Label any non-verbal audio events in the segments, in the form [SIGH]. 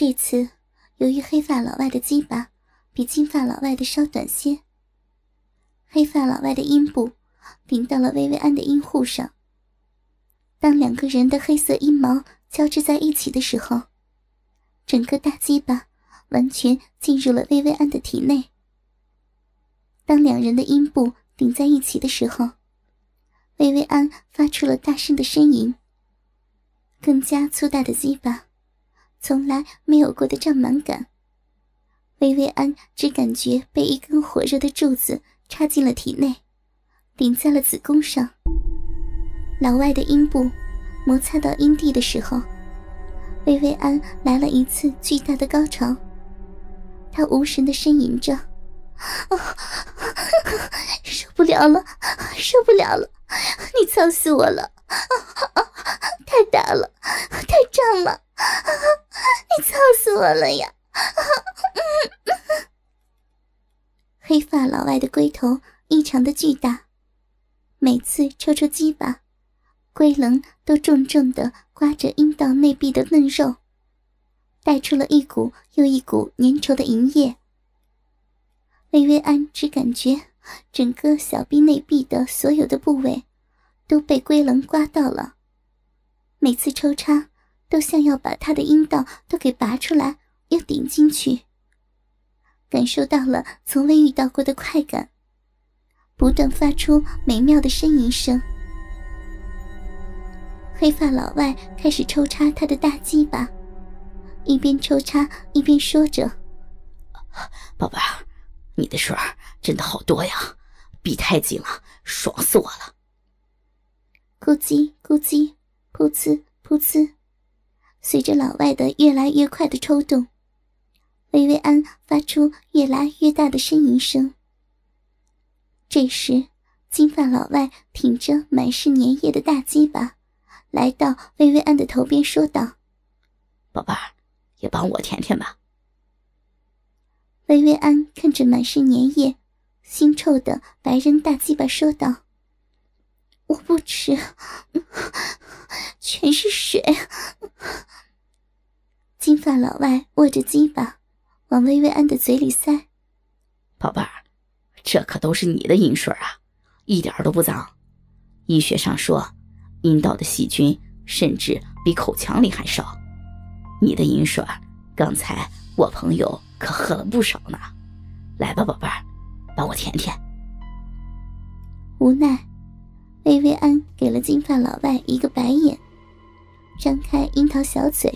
这次，由于黑发老外的鸡巴比金发老外的稍短些，黑发老外的阴部顶到了薇薇安的阴户上。当两个人的黑色阴毛交织在一起的时候，整个大鸡巴完全进入了薇薇安的体内。当两人的阴部顶在一起的时候，薇薇安发出了大声的呻吟。更加粗大的鸡巴。从来没有过的胀满感，薇薇安只感觉被一根火热的柱子插进了体内，顶在了子宫上。老外的阴部摩擦到阴蒂的时候，薇薇安来了一次巨大的高潮，她无神的呻吟着：“受不了了，受不了了，你操死我了！太大了，太胀了！”操死我了呀！[LAUGHS] 黑发老外的龟头异常的巨大，每次抽出鸡巴，龟棱都重重的刮着阴道内壁的嫩肉，带出了一股又一股粘稠的银液。薇薇安只感觉整个小臂内壁的所有的部位都被龟棱刮到了，每次抽插。都像要把他的阴道都给拔出来，又顶进去。感受到了从未遇到过的快感，不断发出美妙的呻吟声。黑发老外开始抽插他的大鸡巴，一边抽插一边说着：“宝贝儿，你的水真的好多呀，逼太紧了，爽死我了。”咕叽咕叽，噗呲噗呲。随着老外的越来越快的抽动，薇薇安发出越来越大的呻吟声。这时，金发老外挺着满是粘液的大鸡巴，来到薇薇安的头边，说道：“宝贝儿，也帮我舔舔吧。”薇薇安看着满是粘液、腥臭的白人大鸡巴，说道：“我不吃，全是水。”金发老外握着鸡巴，往薇薇安的嘴里塞。宝贝儿，这可都是你的饮水啊，一点都不脏。医学上说，阴道的细菌甚至比口腔里还少。你的饮水，刚才我朋友可喝了不少呢。来吧，宝贝儿，帮我舔舔。无奈，薇薇安给了金发老外一个白眼，张开樱桃小嘴。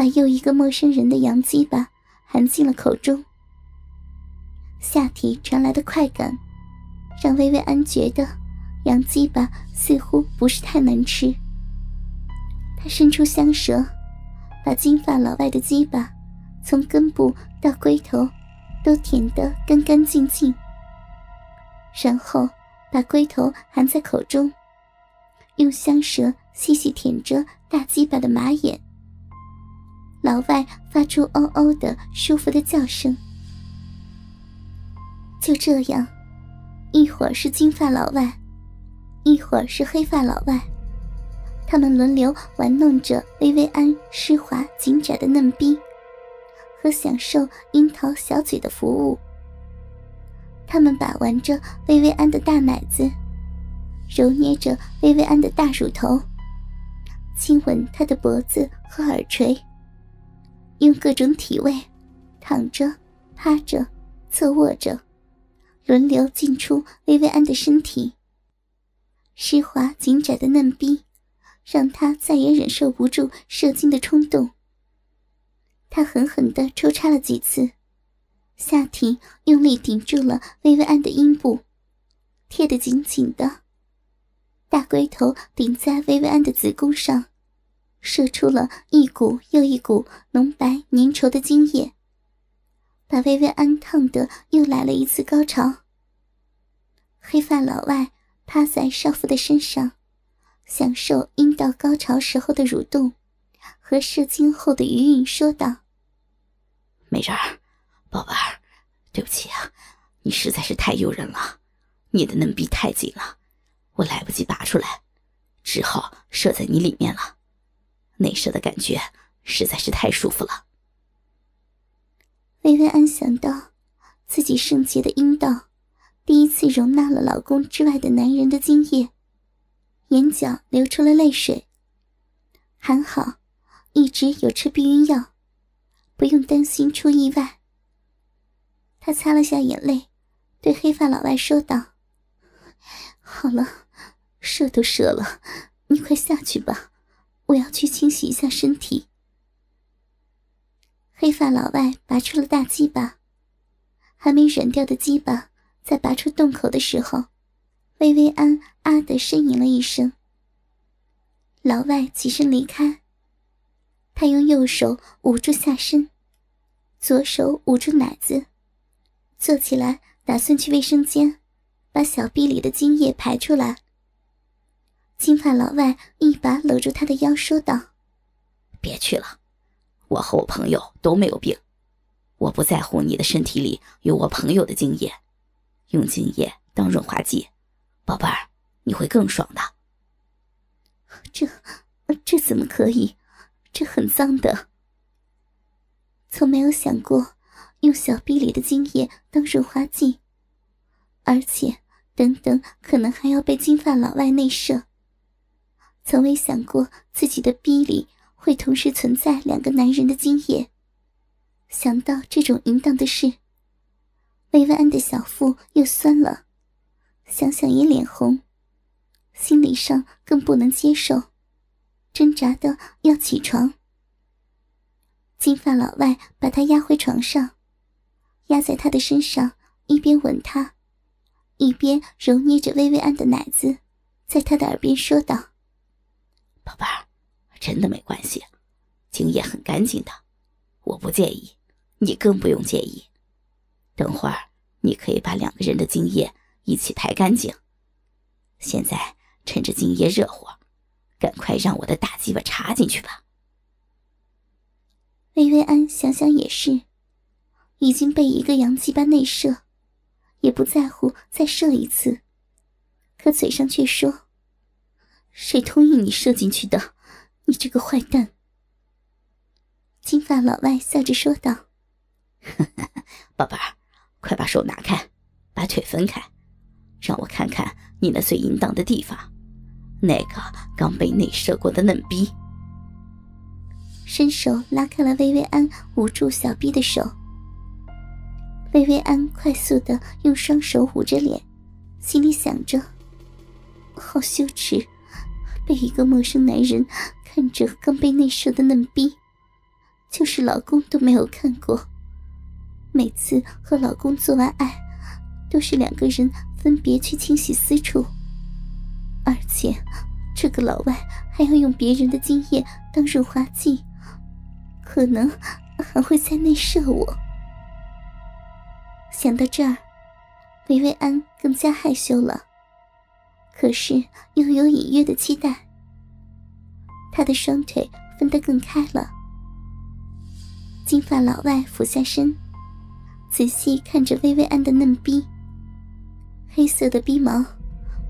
把又一个陌生人的羊鸡巴含进了口中，下体传来的快感，让薇薇安觉得羊鸡巴似乎不是太难吃。她伸出香舌，把金发老外的鸡巴从根部到龟头都舔得干干净净，然后把龟头含在口中，用香舌细细舔着大鸡巴的马眼。老外发出“哦哦”的舒服的叫声。就这样，一会儿是金发老外，一会儿是黑发老外，他们轮流玩弄着薇薇安湿滑紧窄的嫩逼，和享受樱桃小嘴的服务。他们把玩着薇薇安的大奶子，揉捏着薇薇安的大乳头，亲吻她的脖子和耳垂。用各种体位，躺着、趴着、侧卧着，轮流进出薇薇安的身体。湿滑紧窄的嫩逼，让他再也忍受不住射精的冲动。他狠狠地抽插了几次，下体用力顶住了薇薇安的阴部，贴得紧紧的，大龟头顶在薇薇安的子宫上。射出了一股又一股浓白粘稠的精液，把薇薇安烫得又来了一次高潮。黑发老外趴在少妇的身上，享受阴道高潮时候的蠕动和射精后的余韵，说道：“美人儿，宝贝儿，对不起啊，你实在是太诱人了，你的嫩逼太紧了，我来不及拔出来，只好射在你里面了。”内射的感觉实在是太舒服了。薇薇安想到自己圣洁的阴道第一次容纳了老公之外的男人的精液，眼角流出了泪水。还好，一直有吃避孕药，不用担心出意外。她擦了下眼泪，对黑发老外说道：“好了，射都射了，你快下去吧，我要去清洗一下身体。”黑发老外拔出了大鸡巴，还没软掉的鸡巴在拔出洞口的时候，薇薇安啊的呻吟了一声。老外起身离开，他用右手捂住下身，左手捂住奶子，坐起来打算去卫生间，把小臂里的精液排出来。金发老外一把搂住他的腰，说道：“别去了。”我和我朋友都没有病，我不在乎你的身体里有我朋友的精液，用精液当润滑剂，宝贝儿，你会更爽的。这，这怎么可以？这很脏的。从没有想过用小臂里的精液当润滑剂，而且等等可能还要被金发老外内射。从未想过自己的逼里。会同时存在两个男人的精液。想到这种淫荡的事，薇薇安的小腹又酸了，想想也脸红，心理上更不能接受，挣扎的要起床。金发老外把她压回床上，压在她的身上，一边吻她，一边揉捏着薇薇安的奶子，在她的耳边说道：“宝贝儿。”真的没关系，精液很干净的，我不介意，你更不用介意。等会儿你可以把两个人的精液一起抬干净。现在趁着精液热乎，赶快让我的大鸡巴插进去吧。薇薇安想想也是，已经被一个洋鸡巴内射，也不在乎再射一次，可嘴上却说：“谁同意你射进去的？”你这个坏蛋！金发老外笑着说道：“ [LAUGHS] 宝贝儿，快把手拿开，把腿分开，让我看看你那最淫荡的地方，那个刚被内射过的嫩逼。”伸手拉开了薇薇安捂住小臂的手。薇薇安快速的用双手捂着脸，心里想着：“好羞耻，被一个陌生男人。”看着刚被内射的嫩逼，就是老公都没有看过。每次和老公做完爱，都是两个人分别去清洗私处，而且这个老外还要用别人的精液当润滑剂，可能还会再内射我。想到这儿，薇薇安更加害羞了，可是又有隐约的期待。他的双腿分得更开了。金发老外俯下身，仔细看着薇薇安的嫩逼。黑色的逼毛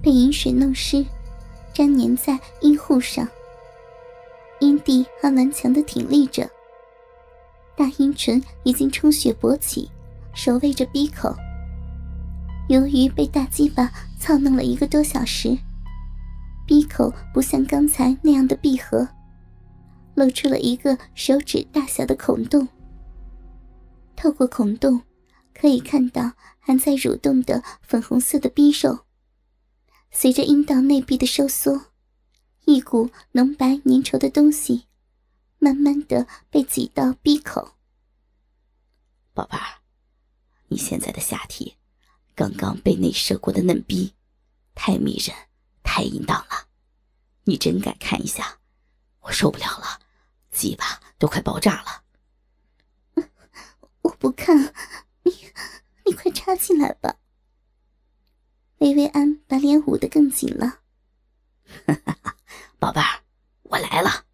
被饮水弄湿，粘黏在阴户上。阴蒂还顽强的挺立着，大阴唇已经充血勃起，守卫着逼口。由于被大鸡巴操弄了一个多小时。闭口不像刚才那样的闭合，露出了一个手指大小的孔洞。透过孔洞，可以看到还在蠕动的粉红色的逼肉。随着阴道内壁的收缩，一股浓白粘稠的东西，慢慢的被挤到闭口。宝贝儿，你现在的下体，刚刚被内射过的嫩逼，太迷人，太淫荡了，你真该看一下，我受不了了，鸡巴都快爆炸了。[LAUGHS] 我不看，你你快插进来吧。薇薇安把脸捂得更紧了。哈哈，宝贝儿，我来了。